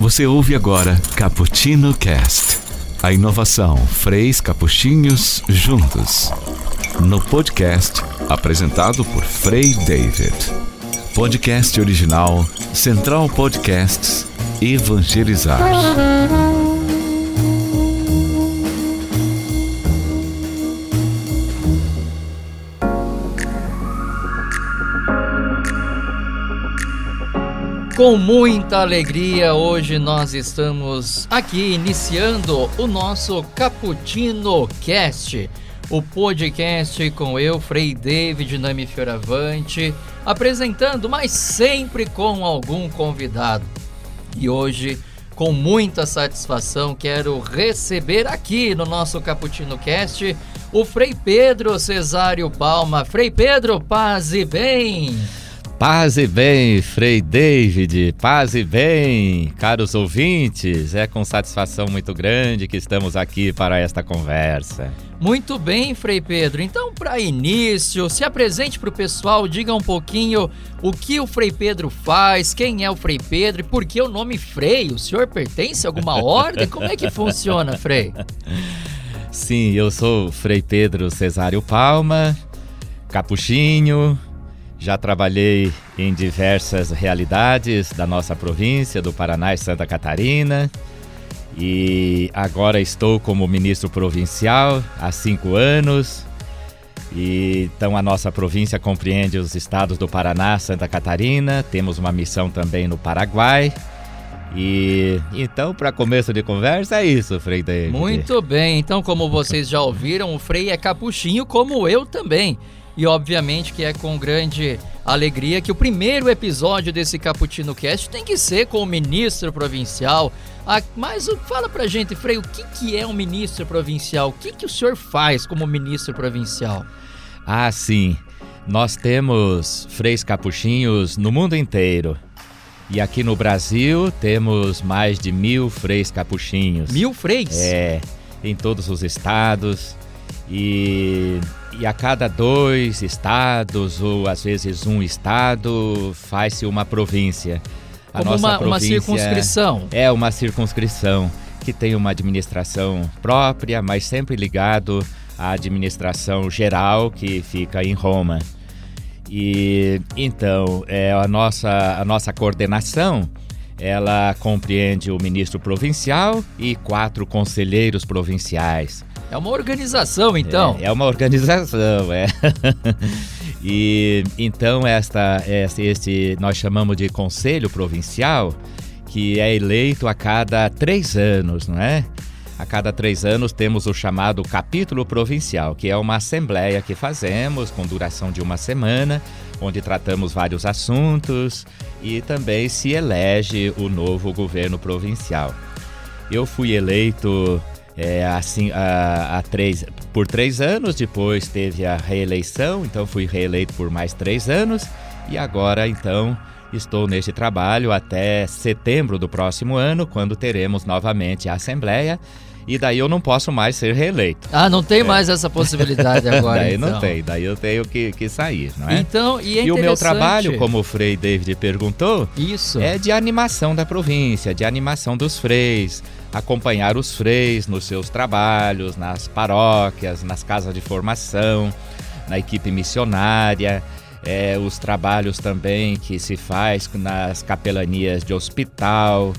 Você ouve agora Cappuccino Cast. A inovação Freis Capuchinhos juntos. No podcast apresentado por Frei David. Podcast original Central Podcasts Evangelizar. Com muita alegria, hoje nós estamos aqui iniciando o nosso Cappuccino Cast, o podcast com eu, Frei David Nami Fioravante, apresentando, mas sempre com algum convidado. E hoje, com muita satisfação, quero receber aqui no nosso Cappuccino Cast o Frei Pedro Cesário Palma. Frei Pedro, paz e bem! Paz e bem, Frei David, paz e bem, caros ouvintes. É com satisfação muito grande que estamos aqui para esta conversa. Muito bem, Frei Pedro. Então, para início, se apresente para o pessoal, diga um pouquinho o que o Frei Pedro faz, quem é o Frei Pedro e por que o nome Frei? O senhor pertence a alguma ordem? Como é que funciona, Frei? Sim, eu sou Frei Pedro Cesário Palma, capuchinho, já trabalhei em diversas realidades da nossa província, do Paraná e Santa Catarina. E agora estou como ministro provincial há cinco anos. E, então a nossa província compreende os estados do Paraná, Santa Catarina. Temos uma missão também no Paraguai. E então, para começo de conversa, é isso, Frei David. Muito bem. Então, como vocês já ouviram, o Frei é capuchinho, como eu também. E obviamente que é com grande alegria que o primeiro episódio desse Caputino Cast tem que ser com o ministro provincial. Ah, mas fala pra gente, Frei, o que, que é um ministro provincial? O que, que o senhor faz como ministro provincial? Ah, sim. Nós temos freis capuchinhos no mundo inteiro. E aqui no Brasil temos mais de mil freis capuchinhos. Mil freis? É, em todos os estados. E e a cada dois estados, ou às vezes um estado, faz-se uma província. A Como nossa uma, província uma circunscrição. É uma circunscrição que tem uma administração própria, mas sempre ligado à administração geral que fica em Roma. E então, é, a, nossa, a nossa coordenação ela compreende o ministro provincial e quatro conselheiros provinciais. É uma organização, então. É, é uma organização, é. e então esta, esse, esse nós chamamos de conselho provincial, que é eleito a cada três anos, não é? A cada três anos temos o chamado capítulo provincial, que é uma assembleia que fazemos com duração de uma semana, onde tratamos vários assuntos e também se elege o novo governo provincial. Eu fui eleito é, assim, a, a, três, por três anos, depois teve a reeleição, então fui reeleito por mais três anos e agora então estou neste trabalho até setembro do próximo ano, quando teremos novamente a Assembleia. E daí eu não posso mais ser reeleito. Ah, não tem é. mais essa possibilidade agora. daí então. não tem, daí eu tenho que, que sair, não é? Então, e, é e o meu trabalho, como o Frei David perguntou, Isso. é de animação da província, de animação dos freis, acompanhar os freis nos seus trabalhos, nas paróquias, nas casas de formação, na equipe missionária, é, os trabalhos também que se faz nas capelanias de hospital,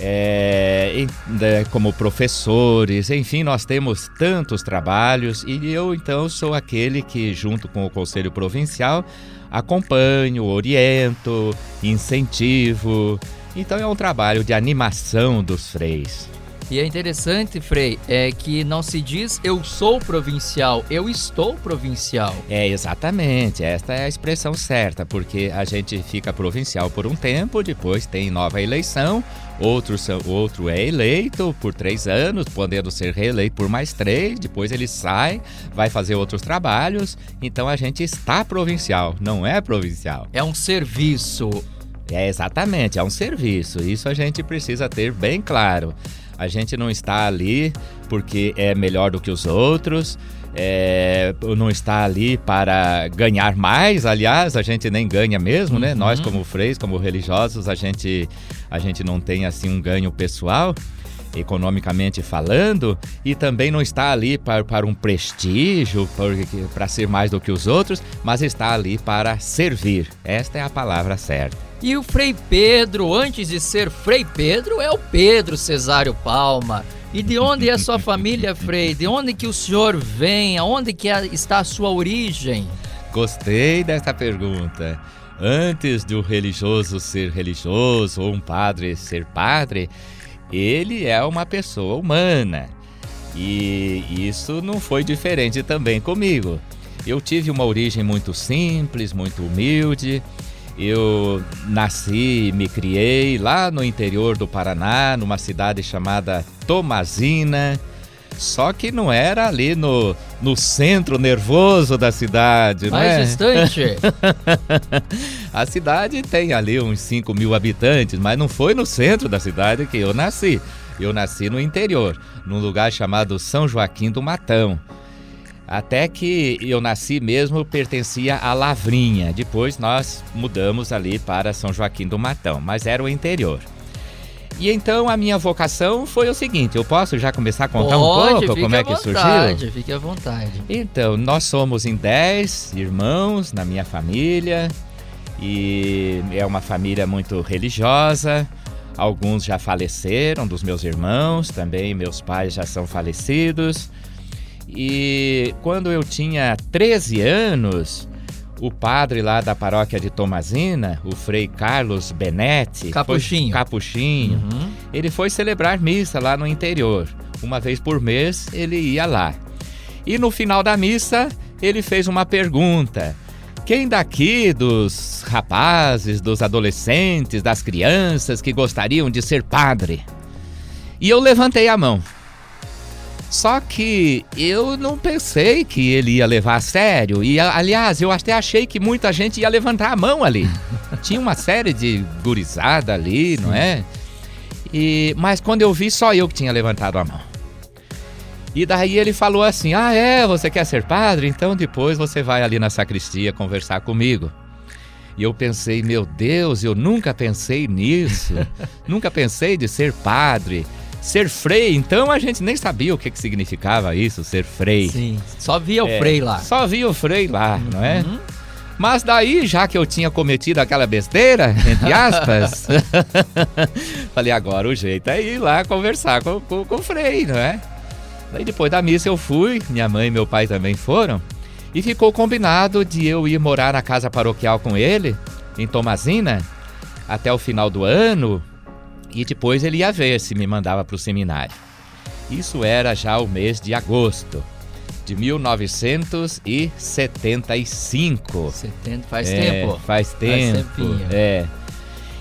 é, né, como professores, enfim, nós temos tantos trabalhos e eu então sou aquele que, junto com o Conselho Provincial, acompanho, oriento, incentivo, então é um trabalho de animação dos freis. E é interessante, Frei, é que não se diz eu sou provincial, eu estou provincial. É, exatamente. Esta é a expressão certa, porque a gente fica provincial por um tempo, depois tem nova eleição, outro, outro é eleito por três anos, podendo ser reeleito por mais três, depois ele sai, vai fazer outros trabalhos. Então a gente está provincial, não é provincial. É um serviço é exatamente, é um serviço. Isso a gente precisa ter bem claro. A gente não está ali porque é melhor do que os outros, é, não está ali para ganhar mais. Aliás, a gente nem ganha mesmo, né? Uhum. Nós, como freis, como religiosos, a gente a gente não tem assim um ganho pessoal, economicamente falando, e também não está ali para, para um prestígio, para ser mais do que os outros, mas está ali para servir. Esta é a palavra certa. E o Frei Pedro, antes de ser Frei Pedro, é o Pedro Cesário Palma. E de onde é sua família, Frei? De onde que o senhor vem? Aonde que é, está a sua origem? Gostei dessa pergunta. Antes do religioso ser religioso ou um padre ser padre, ele é uma pessoa humana. E isso não foi diferente também comigo. Eu tive uma origem muito simples, muito humilde. Eu nasci e me criei lá no interior do Paraná, numa cidade chamada Tomazina. Só que não era ali no, no centro nervoso da cidade, Mais né? distante. a cidade tem ali uns 5 mil habitantes, mas não foi no centro da cidade que eu nasci. Eu nasci no interior, num lugar chamado São Joaquim do Matão. Até que eu nasci mesmo, pertencia à Lavrinha. Depois nós mudamos ali para São Joaquim do Matão, mas era o interior. E então a minha vocação foi o seguinte: eu posso já começar a contar Pode, um pouco como é que vontade, surgiu? Fique à vontade. Então, nós somos em 10 irmãos na minha família e é uma família muito religiosa. Alguns já faleceram dos meus irmãos, também meus pais já são falecidos. E quando eu tinha 13 anos, o padre lá da paróquia de Tomazina, o frei Carlos Benetti, Capuchinho. Foi, Capuchinho, Uhum. ele foi celebrar missa lá no interior. Uma vez por mês ele ia lá. E no final da missa ele fez uma pergunta: quem daqui dos rapazes, dos adolescentes, das crianças que gostariam de ser padre? E eu levantei a mão. Só que eu não pensei que ele ia levar a sério. E aliás, eu até achei que muita gente ia levantar a mão ali. Tinha uma série de gurizada ali, não é? E, mas quando eu vi, só eu que tinha levantado a mão. E daí ele falou assim: Ah, é? Você quer ser padre? Então depois você vai ali na sacristia conversar comigo. E eu pensei: Meu Deus, eu nunca pensei nisso. nunca pensei de ser padre. Ser frei, então a gente nem sabia o que, que significava isso, ser frei. Sim, só via o É, Frei lá. Só via o frei lá, não é? Uhum. Mas daí, já que eu tinha cometido aquela besteira, entre aspas, falei, agora o jeito é ir lá conversar com, com, com o Frei, não é? Daí depois da missa eu fui, minha mãe e meu pai também foram, e ficou combinado de eu ir morar na casa paroquial com ele, em Tomazina, até o final do ano, e depois ele ia ver se me mandava para o seminário. Isso era já o mês de agosto de 1975. 70, faz É, tempo. Faz tempo. tempinho. é.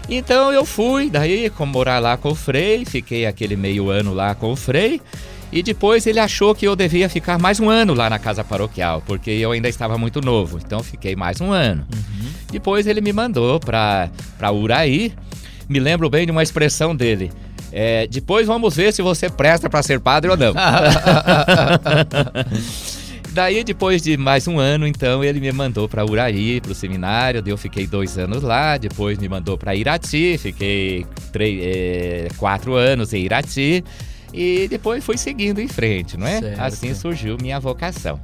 Então eu fui, daí, como morar lá com o Frei, fiquei aquele meio ano lá com o Frei. E depois ele achou que eu devia ficar mais um ano lá na casa paroquial, porque eu ainda estava muito novo. Então fiquei mais um ano. Uhum. Depois ele me mandou para Uraí. Me lembro bem de uma expressão dele. É, depois vamos ver se você presta para ser padre ou não. Daí, depois de mais um ano, então, ele me mandou para Uraí, para o seminário. Eu fiquei dois anos lá. Depois me mandou para Irati. Fiquei três, é, quatro anos em Irati. E depois fui seguindo em frente, não é? Certo. Assim surgiu minha vocação.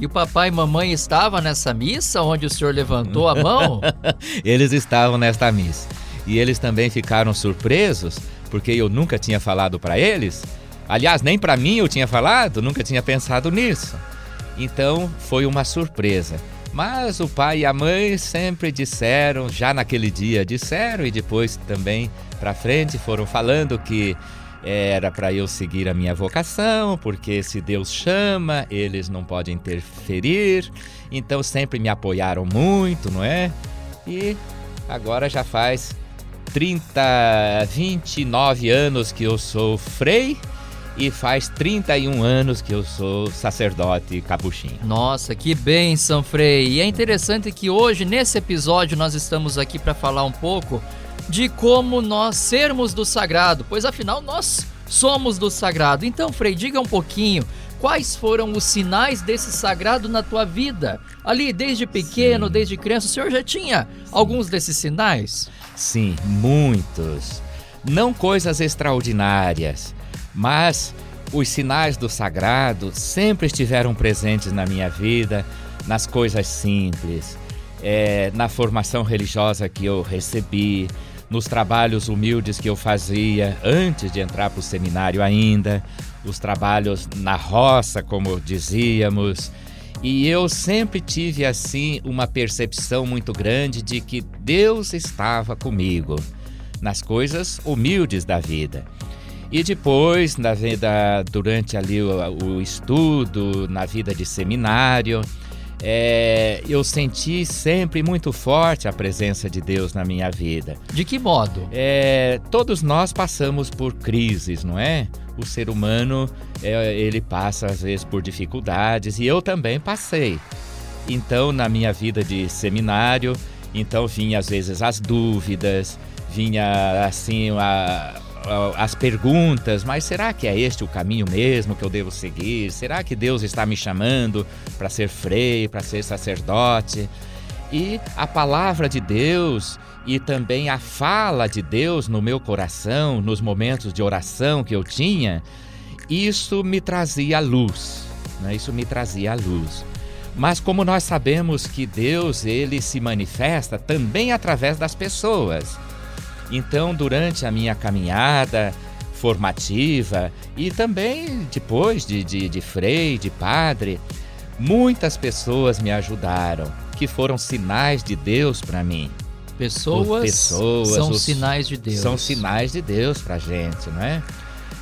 E o papai e mamãe estavam nessa missa onde o senhor levantou a mão? Eles estavam nesta missa. E eles também ficaram surpresos, porque eu nunca tinha falado para eles. Aliás, nem para mim eu tinha falado, nunca tinha pensado nisso. Então foi uma surpresa. Mas o pai e a mãe sempre disseram, já naquele dia disseram e depois também para frente foram falando que era para eu seguir a minha vocação, porque se Deus chama, eles não podem interferir. Então sempre me apoiaram muito, não é? E agora já faz 30, 29 anos que eu sou frei e faz 31 anos que eu sou sacerdote capuchinho. Nossa, que bênção, Frei! E é interessante que hoje, nesse episódio, nós estamos aqui para falar um pouco de como nós sermos do sagrado, pois afinal nós somos do sagrado. Então, Frei, diga um pouquinho quais foram os sinais desse sagrado na tua vida. Ali, desde pequeno, Sim. desde criança, o senhor já tinha alguns desses sinais? Sim, muitos. Não coisas extraordinárias, mas os sinais do sagrado sempre estiveram presentes na minha vida, nas coisas simples, é, na formação religiosa que eu recebi, nos trabalhos humildes que eu fazia antes de entrar para o seminário ainda, os trabalhos na roça, como dizíamos. E eu sempre tive assim uma percepção muito grande de que Deus estava comigo nas coisas humildes da vida. E depois, na vida, durante ali o, o estudo, na vida de seminário, é, eu senti sempre muito forte a presença de Deus na minha vida. De que modo? É, todos nós passamos por crises, não é? O ser humano é, ele passa às vezes por dificuldades e eu também passei. Então, na minha vida de seminário, então vinha às vezes as dúvidas, vinha assim a, as perguntas, mas será que é este o caminho mesmo que eu devo seguir? Será que Deus está me chamando para ser frei, para ser sacerdote? E a palavra de Deus e também a fala de Deus no meu coração, nos momentos de oração que eu tinha, isso me trazia luz, né? isso me trazia luz. Mas como nós sabemos que Deus ele se manifesta também através das pessoas. Então, durante a minha caminhada formativa e também depois de, de, de frei, de padre, muitas pessoas me ajudaram, que foram sinais de Deus para mim. Pessoas, pessoas são os, sinais de Deus. São sinais de Deus para gente, não é?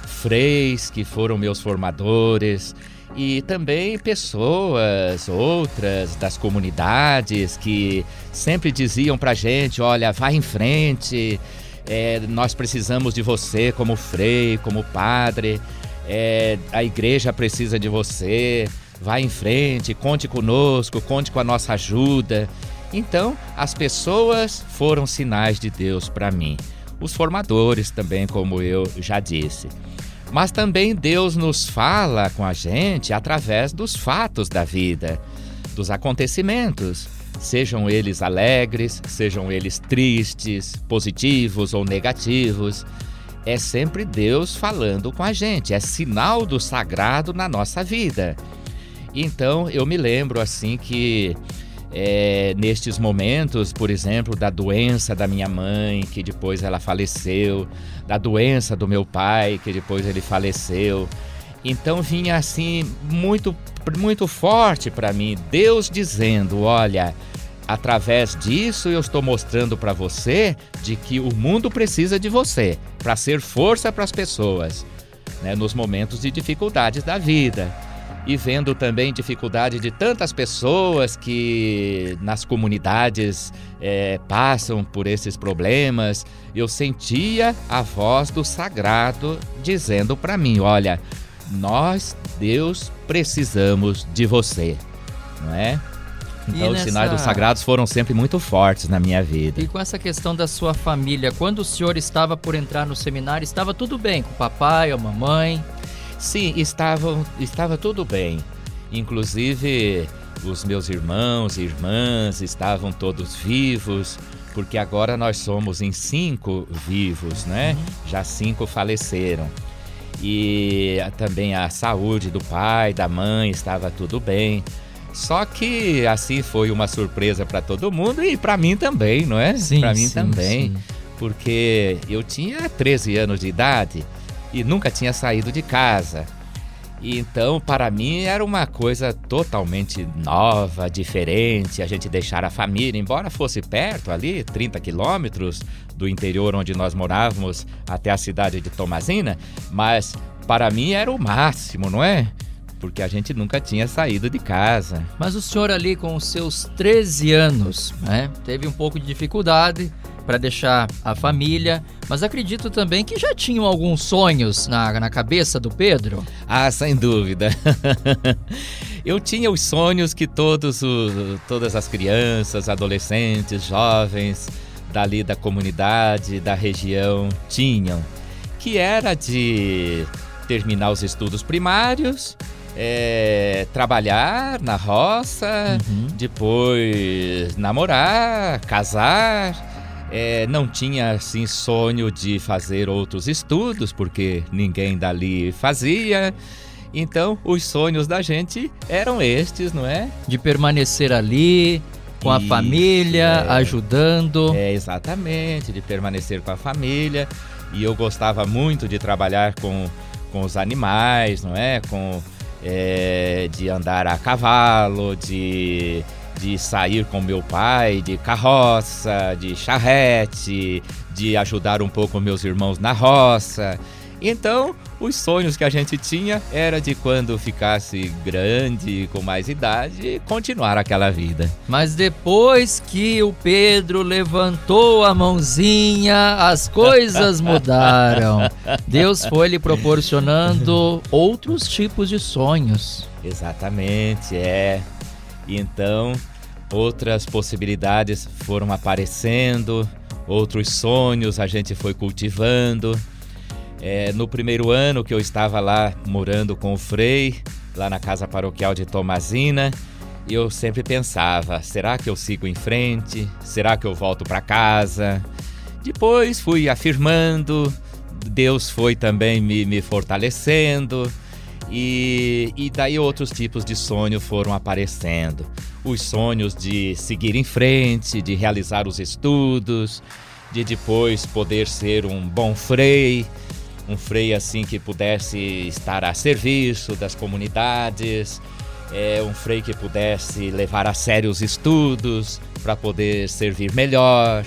Freis que foram meus formadores e também pessoas outras das comunidades que sempre diziam para gente, olha, vai em frente, é, nós precisamos de você como frei, como padre, é, a igreja precisa de você, vai em frente, conte conosco, conte com a nossa ajuda. Então, as pessoas foram sinais de Deus para mim. Os formadores também, como eu já disse. Mas também Deus nos fala com a gente através dos fatos da vida, dos acontecimentos, sejam eles alegres, sejam eles tristes, positivos ou negativos. É sempre Deus falando com a gente, é sinal do sagrado na nossa vida. Então eu me lembro assim que é, nestes momentos, por exemplo, da doença da minha mãe, que depois ela faleceu, da doença do meu pai, que depois ele faleceu. Então vinha assim muito muito forte para mim, Deus dizendo, olha, através disso eu estou mostrando para você de que o mundo precisa de você para ser força para as pessoas, né, nos momentos de dificuldades da vida. E vendo também dificuldade de tantas pessoas que nas comunidades é, passam por esses problemas, eu sentia a voz do sagrado dizendo para mim: olha, nós, Deus, precisamos de você, não é? Então, nessa... os sinais dos sagrados foram sempre muito fortes na minha vida. E com essa questão da sua família, quando o senhor estava por entrar no seminário, estava tudo bem com o papai, a mamãe? Sim, estavam, estava tudo bem. Inclusive, os meus irmãos e irmãs estavam todos vivos, porque agora nós somos em cinco vivos, né? Uhum. Já cinco faleceram. E também a saúde do pai, da mãe, estava tudo bem. Só que assim foi uma surpresa para todo mundo e para mim também, não é? Sim, para mim sim, também. Sim. Porque eu tinha 13 anos de idade e nunca tinha saído de casa. Então, para mim, era uma coisa totalmente nova, diferente, a gente deixar a família, embora fosse perto ali, 30 quilômetros do interior onde nós morávamos até a cidade de Tomazina, mas para mim era o máximo, não é? Porque a gente nunca tinha saído de casa. Mas o senhor ali com os seus 13 anos, né, teve um pouco de dificuldade para deixar a família, mas acredito também que já tinham alguns sonhos na, na cabeça do Pedro. Ah, sem dúvida. Eu tinha os sonhos que todos os, todas as crianças, adolescentes, jovens dali da comunidade, da região tinham, que era de terminar os estudos primários, é, trabalhar na roça, uhum. depois namorar, casar é, não tinha assim sonho de fazer outros estudos, porque ninguém dali fazia. Então, os sonhos da gente eram estes, não é? De permanecer ali, com a família, é, ajudando. É, exatamente, de permanecer com a família. E eu gostava muito de trabalhar com, com os animais, não é? Com, é, de andar a cavalo, de, de sair com meu pai de carroça, de charrete, de ajudar um pouco meus irmãos na roça. Então, os sonhos que a gente tinha era de quando ficasse grande, com mais idade, continuar aquela vida. Mas depois que o Pedro levantou a mãozinha, as coisas mudaram. Deus foi lhe proporcionando outros tipos de sonhos. Exatamente, é. Então, outras possibilidades foram aparecendo, outros sonhos a gente foi cultivando. É, no primeiro ano que eu estava lá morando com o Frei, lá na casa paroquial de Tomazina, eu sempre pensava: será que eu sigo em frente? Será que eu volto para casa? Depois fui afirmando, Deus foi também me, me fortalecendo. E, e daí outros tipos de sonho foram aparecendo. Os sonhos de seguir em frente, de realizar os estudos, de depois poder ser um bom frei, um frei assim que pudesse estar a serviço das comunidades, é, um frei que pudesse levar a sério os estudos para poder servir melhor.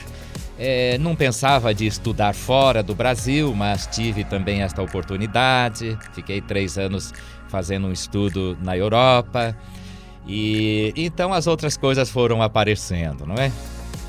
É, não pensava de estudar fora do Brasil, mas tive também esta oportunidade. Fiquei três anos fazendo um estudo na Europa. E então as outras coisas foram aparecendo, não é?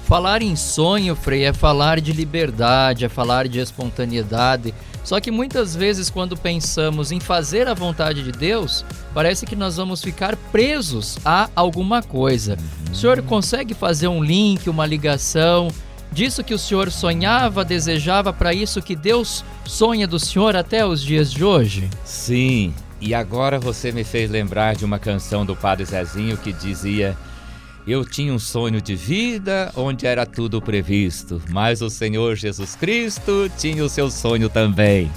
Falar em sonho, Frei, é falar de liberdade, é falar de espontaneidade. Só que muitas vezes, quando pensamos em fazer a vontade de Deus, parece que nós vamos ficar presos a alguma coisa. O senhor consegue fazer um link, uma ligação disso que o senhor sonhava, desejava para isso que Deus sonha do senhor até os dias de hoje? Sim, e agora você me fez lembrar de uma canção do Padre Zezinho que dizia eu tinha um sonho de vida onde era tudo previsto, mas o Senhor Jesus Cristo tinha o seu sonho também.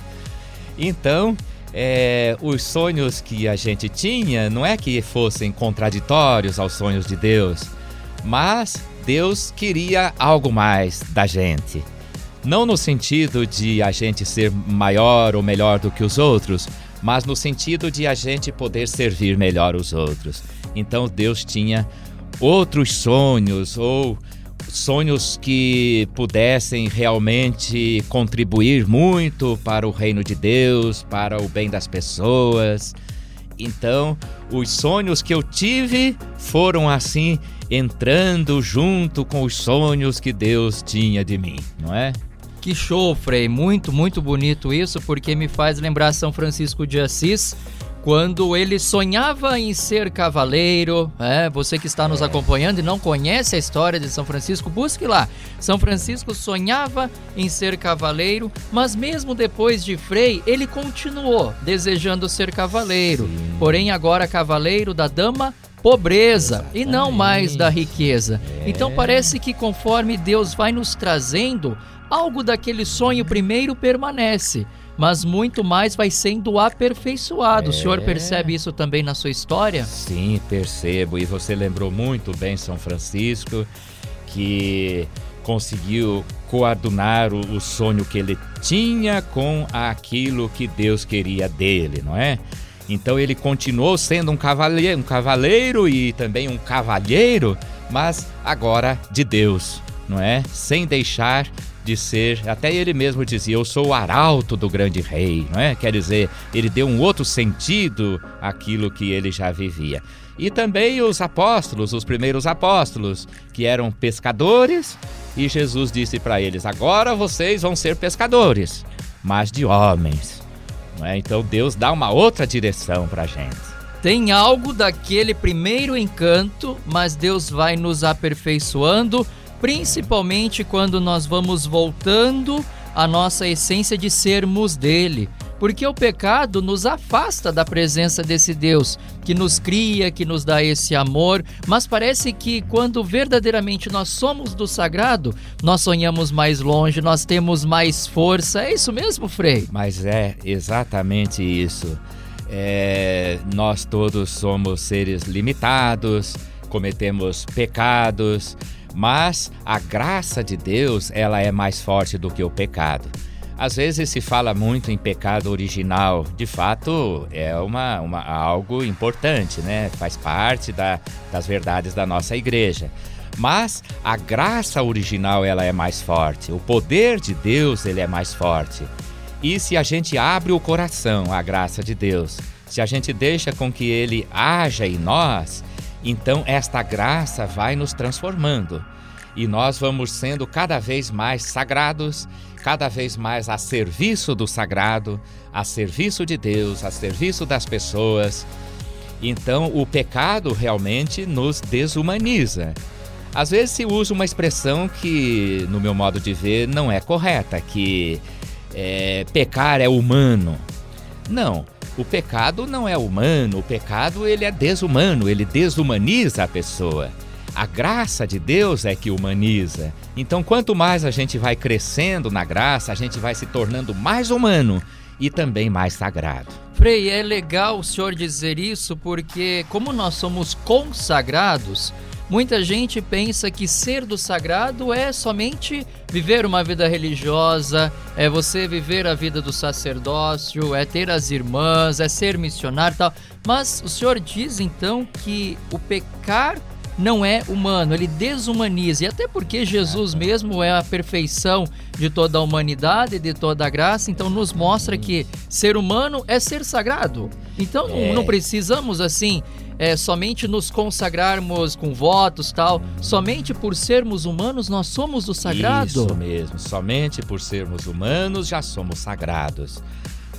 Então, é, os sonhos que a gente tinha não é que fossem contraditórios aos sonhos de Deus, mas Deus queria algo mais da gente. Não no sentido de a gente ser maior ou melhor do que os outros, mas no sentido de a gente poder servir melhor os outros. Então Deus tinha outros sonhos ou sonhos que pudessem realmente contribuir muito para o reino de Deus, para o bem das pessoas. Então, os sonhos que eu tive foram assim entrando junto com os sonhos que Deus tinha de mim, não é? Que show, Frei! Muito, muito bonito isso, porque me faz lembrar São Francisco de Assis, quando ele sonhava em ser cavaleiro. É, você que está nos acompanhando e não conhece a história de São Francisco, busque lá. São Francisco sonhava em ser cavaleiro, mas mesmo depois de Frei, ele continuou desejando ser cavaleiro. Sim. Porém, agora cavaleiro da dama pobreza Exatamente. e não mais da riqueza. É. Então parece que conforme Deus vai nos trazendo, algo daquele sonho primeiro permanece mas muito mais vai sendo aperfeiçoado. É. O senhor percebe isso também na sua história? Sim, percebo. E você lembrou muito bem São Francisco, que conseguiu coadunar o, o sonho que ele tinha com aquilo que Deus queria dele, não é? Então ele continuou sendo um cavaleiro, um cavaleiro e também um cavalheiro, mas agora de Deus, não é? Sem deixar de ser, até ele mesmo dizia, eu sou o arauto do grande rei, não é? Quer dizer, ele deu um outro sentido àquilo que ele já vivia. E também os apóstolos, os primeiros apóstolos, que eram pescadores, e Jesus disse para eles: agora vocês vão ser pescadores, mas de homens. Não é? Então Deus dá uma outra direção para a gente. Tem algo daquele primeiro encanto, mas Deus vai nos aperfeiçoando principalmente quando nós vamos voltando à nossa essência de sermos dele. porque o pecado nos afasta da presença desse Deus que nos cria, que nos dá esse amor, mas parece que quando verdadeiramente nós somos do sagrado, nós sonhamos mais longe, nós temos mais força. É isso mesmo, Frei? Mas é exatamente isso. É, nós todos somos seres limitados, cometemos pecados, mas a graça de Deus ela é mais forte do que o pecado. Às vezes se fala muito em pecado original, de fato é uma, uma algo importante, né? Faz parte da, das verdades da nossa igreja. Mas a graça original ela é mais forte, o poder de Deus ele é mais forte. E se a gente abre o coração à graça de Deus, se a gente deixa com que ele haja em nós, então esta graça vai nos transformando e nós vamos sendo cada vez mais sagrados, cada vez mais a serviço do sagrado, a serviço de Deus, a serviço das pessoas. Então, o pecado realmente nos desumaniza. Às vezes se usa uma expressão que, no meu modo de ver, não é correta, que é, pecar é humano. Não, o pecado não é humano, o pecado ele é desumano, ele desumaniza a pessoa. A graça de Deus é que humaniza. Então, quanto mais a gente vai crescendo na graça, a gente vai se tornando mais humano e também mais sagrado. Frei, é legal o senhor dizer isso porque, como nós somos consagrados, muita gente pensa que ser do sagrado é somente viver uma vida religiosa, é você viver a vida do sacerdócio, é ter as irmãs, é ser missionário e tal. Mas o senhor diz então que o pecar não é humano, ele desumaniza. E até porque Jesus mesmo é a perfeição de toda a humanidade, de toda a graça, então nos mostra que ser humano é ser sagrado. Então é. não precisamos assim é, somente nos consagrarmos com votos tal. Somente por sermos humanos nós somos do sagrado. Isso mesmo, somente por sermos humanos já somos sagrados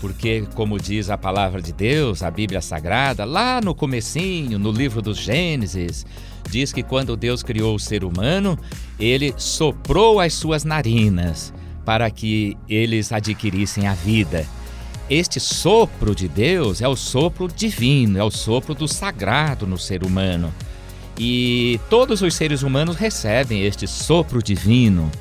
porque como diz a palavra de Deus, a Bíblia Sagrada, lá no comecinho, no livro dos Gênesis, diz que quando Deus criou o ser humano, ele soprou as suas narinas para que eles adquirissem a vida. Este sopro de Deus é o sopro divino, é o sopro do sagrado no ser humano. E todos os seres humanos recebem este sopro divino.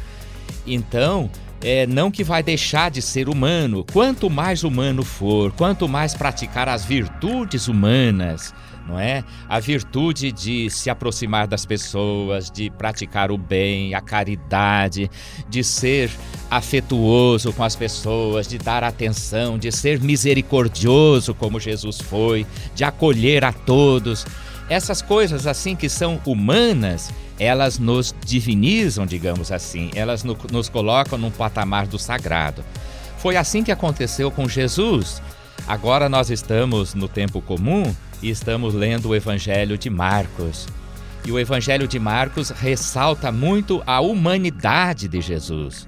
Então, é, não que vai deixar de ser humano. Quanto mais humano for, quanto mais praticar as virtudes humanas, não é? A virtude de se aproximar das pessoas, de praticar o bem, a caridade, de ser afetuoso com as pessoas, de dar atenção, de ser misericordioso como Jesus foi, de acolher a todos. Essas coisas assim que são humanas, elas nos divinizam, digamos assim, elas no, nos colocam num patamar do sagrado. Foi assim que aconteceu com Jesus. Agora nós estamos no tempo comum e estamos lendo o Evangelho de Marcos. E o Evangelho de Marcos ressalta muito a humanidade de Jesus.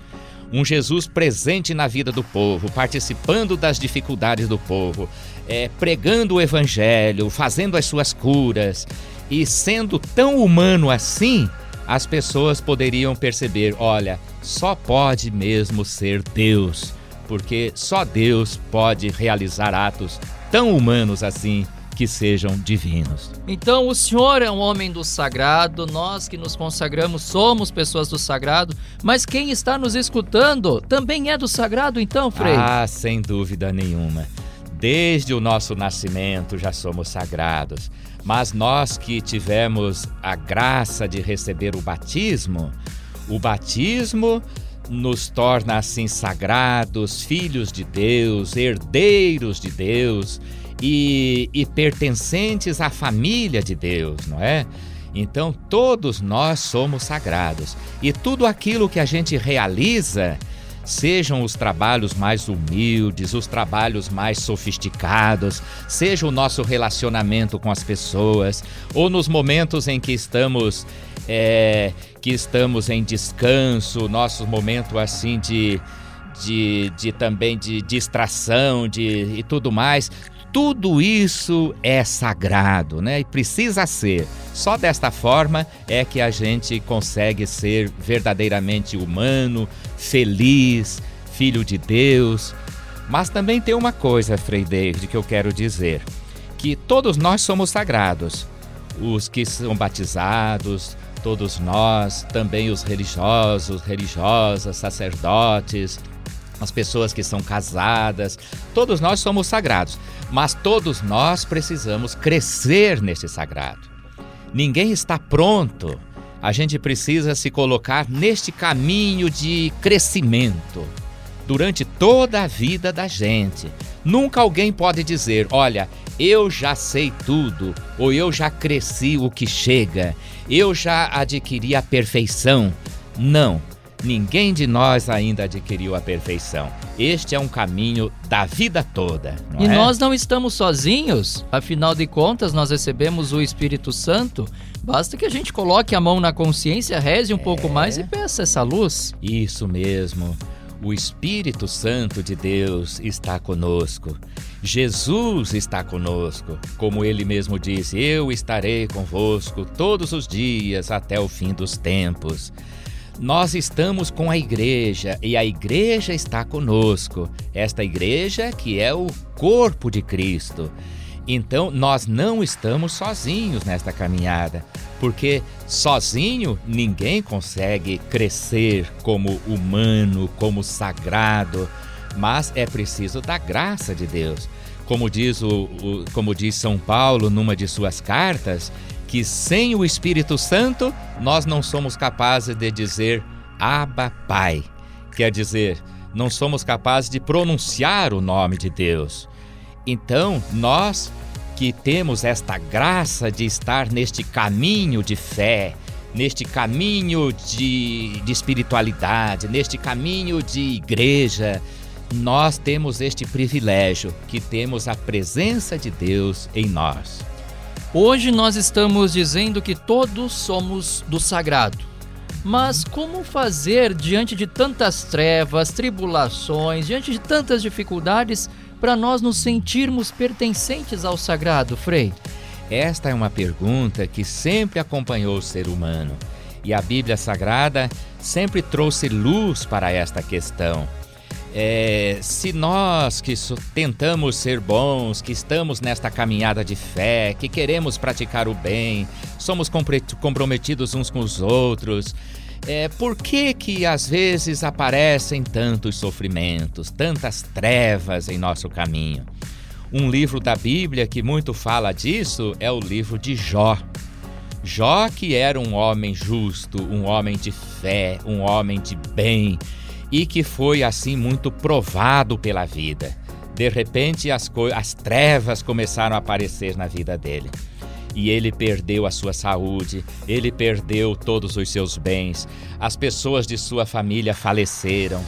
Um Jesus presente na vida do povo, participando das dificuldades do povo, é, pregando o Evangelho, fazendo as suas curas. E sendo tão humano assim, as pessoas poderiam perceber: olha, só pode mesmo ser Deus, porque só Deus pode realizar atos tão humanos assim que sejam divinos. Então, o senhor é um homem do sagrado, nós que nos consagramos somos pessoas do sagrado, mas quem está nos escutando também é do sagrado, então, Frei? Ah, sem dúvida nenhuma. Desde o nosso nascimento já somos sagrados, mas nós que tivemos a graça de receber o batismo, o batismo nos torna assim sagrados, filhos de Deus, herdeiros de Deus e, e pertencentes à família de Deus, não é? Então todos nós somos sagrados e tudo aquilo que a gente realiza, sejam os trabalhos mais humildes, os trabalhos mais sofisticados, seja o nosso relacionamento com as pessoas, ou nos momentos em que estamos é, que estamos em descanso, nosso momento assim de, de, de também de distração de, e tudo mais, tudo isso é sagrado, né? E precisa ser. Só desta forma é que a gente consegue ser verdadeiramente humano, feliz, filho de Deus. Mas também tem uma coisa, Frei David, que eu quero dizer: que todos nós somos sagrados. Os que são batizados, todos nós, também os religiosos, religiosas, sacerdotes, as pessoas que são casadas, todos nós somos sagrados, mas todos nós precisamos crescer nesse sagrado. Ninguém está pronto. A gente precisa se colocar neste caminho de crescimento durante toda a vida da gente. Nunca alguém pode dizer: olha, eu já sei tudo, ou eu já cresci o que chega, eu já adquiri a perfeição. Não, ninguém de nós ainda adquiriu a perfeição. Este é um caminho da vida toda. e é? nós não estamos sozinhos, afinal de contas, nós recebemos o Espírito Santo. Basta que a gente coloque a mão na consciência, reze um é... pouco mais e peça essa luz. Isso mesmo. O Espírito Santo de Deus está conosco. Jesus está conosco. Como ele mesmo disse: Eu estarei convosco todos os dias até o fim dos tempos. Nós estamos com a igreja e a igreja está conosco. Esta igreja que é o corpo de Cristo. Então, nós não estamos sozinhos nesta caminhada, porque sozinho ninguém consegue crescer como humano, como sagrado, mas é preciso da graça de Deus. Como diz, o, o, como diz São Paulo numa de suas cartas, que sem o Espírito Santo nós não somos capazes de dizer Abba Pai. Quer dizer, não somos capazes de pronunciar o nome de Deus. Então, nós que temos esta graça de estar neste caminho de fé, neste caminho de, de espiritualidade, neste caminho de igreja, nós temos este privilégio que temos a presença de Deus em nós. Hoje nós estamos dizendo que todos somos do sagrado. Mas como fazer diante de tantas trevas, tribulações, diante de tantas dificuldades, para nós nos sentirmos pertencentes ao sagrado, Frei? Esta é uma pergunta que sempre acompanhou o ser humano e a Bíblia Sagrada sempre trouxe luz para esta questão. É, se nós que tentamos ser bons, que estamos nesta caminhada de fé, que queremos praticar o bem, somos comprometidos uns com os outros, é, por que que às vezes aparecem tantos sofrimentos, tantas trevas em nosso caminho? Um livro da Bíblia que muito fala disso é o livro de Jó. Jó, que era um homem justo, um homem de fé, um homem de bem e que foi assim muito provado pela vida. De repente, as, as trevas começaram a aparecer na vida dele e ele perdeu a sua saúde, ele perdeu todos os seus bens, as pessoas de sua família faleceram.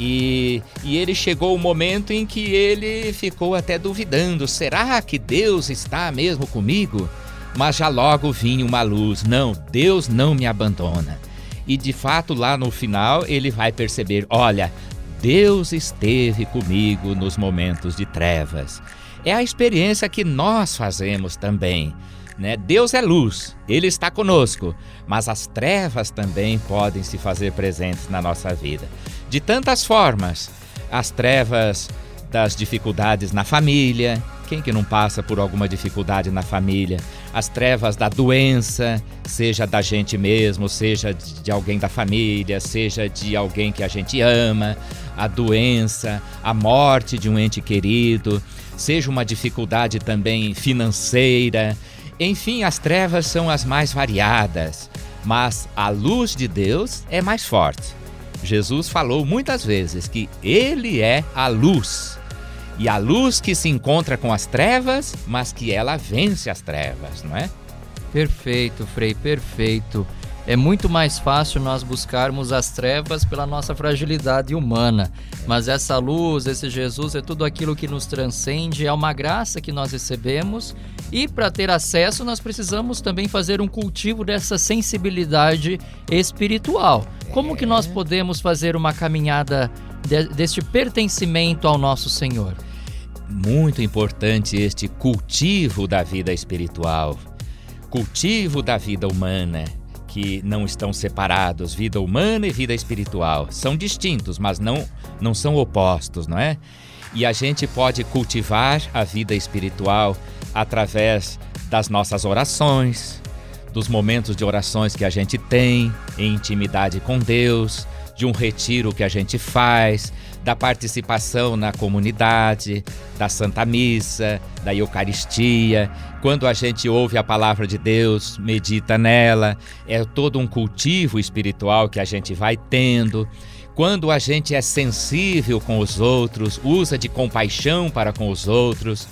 E, e ele chegou o momento em que ele ficou até duvidando: será que Deus está mesmo comigo? Mas já logo vinha uma luz: não, Deus não me abandona. E de fato, lá no final, ele vai perceber: olha, Deus esteve comigo nos momentos de trevas. É a experiência que nós fazemos também. Né? Deus é luz, Ele está conosco, mas as trevas também podem se fazer presentes na nossa vida. De tantas formas, as trevas das dificuldades na família, quem que não passa por alguma dificuldade na família? As trevas da doença, seja da gente mesmo, seja de alguém da família, seja de alguém que a gente ama, a doença, a morte de um ente querido, seja uma dificuldade também financeira, enfim, as trevas são as mais variadas, mas a luz de Deus é mais forte. Jesus falou muitas vezes que Ele é a luz. E a luz que se encontra com as trevas, mas que ela vence as trevas, não é? Perfeito, Frei, perfeito. É muito mais fácil nós buscarmos as trevas pela nossa fragilidade humana, mas essa luz, esse Jesus é tudo aquilo que nos transcende, é uma graça que nós recebemos e para ter acesso nós precisamos também fazer um cultivo dessa sensibilidade espiritual. Como que nós podemos fazer uma caminhada de, deste pertencimento ao nosso Senhor? Muito importante este cultivo da vida espiritual, cultivo da vida humana que não estão separados, vida humana e vida espiritual. São distintos, mas não, não são opostos, não é? E a gente pode cultivar a vida espiritual através das nossas orações, dos momentos de orações que a gente tem em intimidade com Deus, de um retiro que a gente faz, da participação na comunidade, da Santa Missa, da Eucaristia. Quando a gente ouve a palavra de Deus, medita nela, é todo um cultivo espiritual que a gente vai tendo. Quando a gente é sensível com os outros, usa de compaixão para com os outros,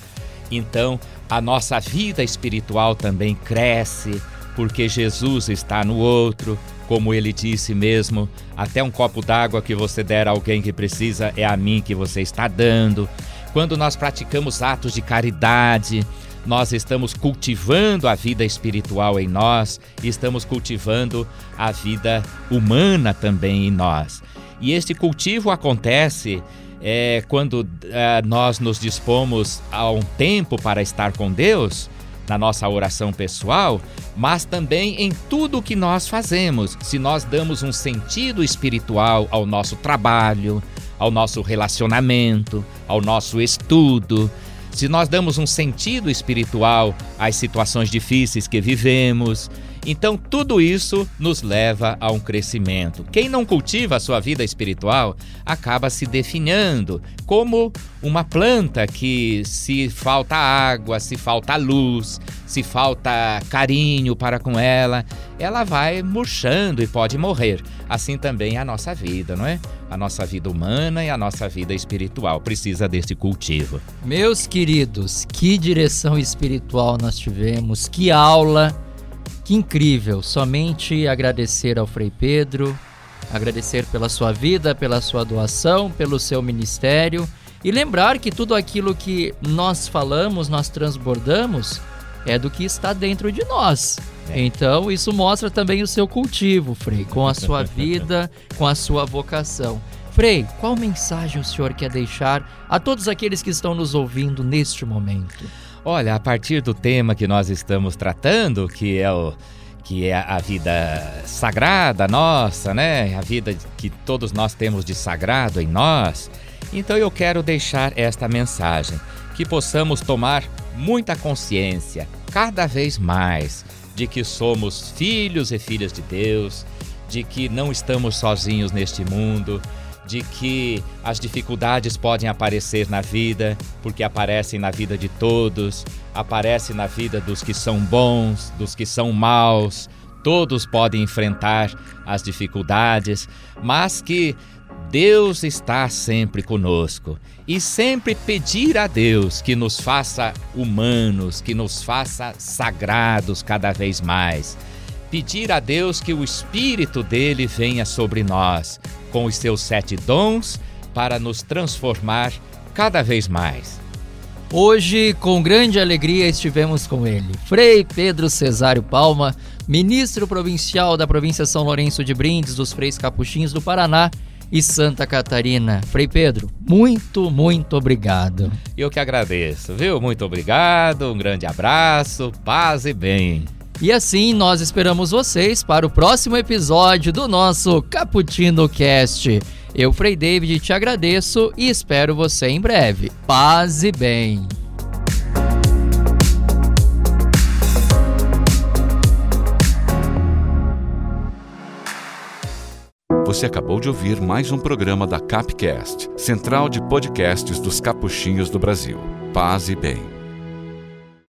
então a nossa vida espiritual também cresce, porque Jesus está no outro, como ele disse mesmo: até um copo d'água que você der a alguém que precisa é a mim que você está dando. Quando nós praticamos atos de caridade, nós estamos cultivando a vida espiritual em nós, estamos cultivando a vida humana também em nós. E este cultivo acontece é, quando é, nós nos dispomos a um tempo para estar com Deus, na nossa oração pessoal, mas também em tudo o que nós fazemos. Se nós damos um sentido espiritual ao nosso trabalho, ao nosso relacionamento, ao nosso estudo, se nós damos um sentido espiritual às situações difíceis que vivemos, então, tudo isso nos leva a um crescimento. Quem não cultiva a sua vida espiritual acaba se definhando como uma planta que, se falta água, se falta luz, se falta carinho para com ela, ela vai murchando e pode morrer. Assim também é a nossa vida, não é? A nossa vida humana e a nossa vida espiritual precisa desse cultivo. Meus queridos, que direção espiritual nós tivemos, que aula que incrível! Somente agradecer ao Frei Pedro, agradecer pela sua vida, pela sua doação, pelo seu ministério e lembrar que tudo aquilo que nós falamos, nós transbordamos, é do que está dentro de nós. É. Então, isso mostra também o seu cultivo, Frei, com a sua vida, com a sua vocação. Frei, qual mensagem o senhor quer deixar a todos aqueles que estão nos ouvindo neste momento? Olha, a partir do tema que nós estamos tratando, que é o que é a vida sagrada nossa, né? A vida que todos nós temos de sagrado em nós. Então eu quero deixar esta mensagem, que possamos tomar muita consciência, cada vez mais, de que somos filhos e filhas de Deus, de que não estamos sozinhos neste mundo, de que as dificuldades podem aparecer na vida, porque aparecem na vida de todos, aparecem na vida dos que são bons, dos que são maus. Todos podem enfrentar as dificuldades, mas que Deus está sempre conosco e sempre pedir a Deus que nos faça humanos, que nos faça sagrados cada vez mais. Pedir a Deus que o Espírito dele venha sobre nós, com os seus sete dons para nos transformar cada vez mais. Hoje, com grande alegria, estivemos com ele, Frei Pedro Cesário Palma, ministro provincial da província São Lourenço de Brindes dos Freis Capuchinhos do Paraná e Santa Catarina. Frei Pedro, muito, muito obrigado. Eu que agradeço, viu? Muito obrigado, um grande abraço, paz e bem. E assim nós esperamos vocês para o próximo episódio do nosso Cappuccino Cast. Eu, Frei David, te agradeço e espero você em breve. Paz e bem. Você acabou de ouvir mais um programa da Capcast, central de podcasts dos capuchinhos do Brasil. Paz e bem.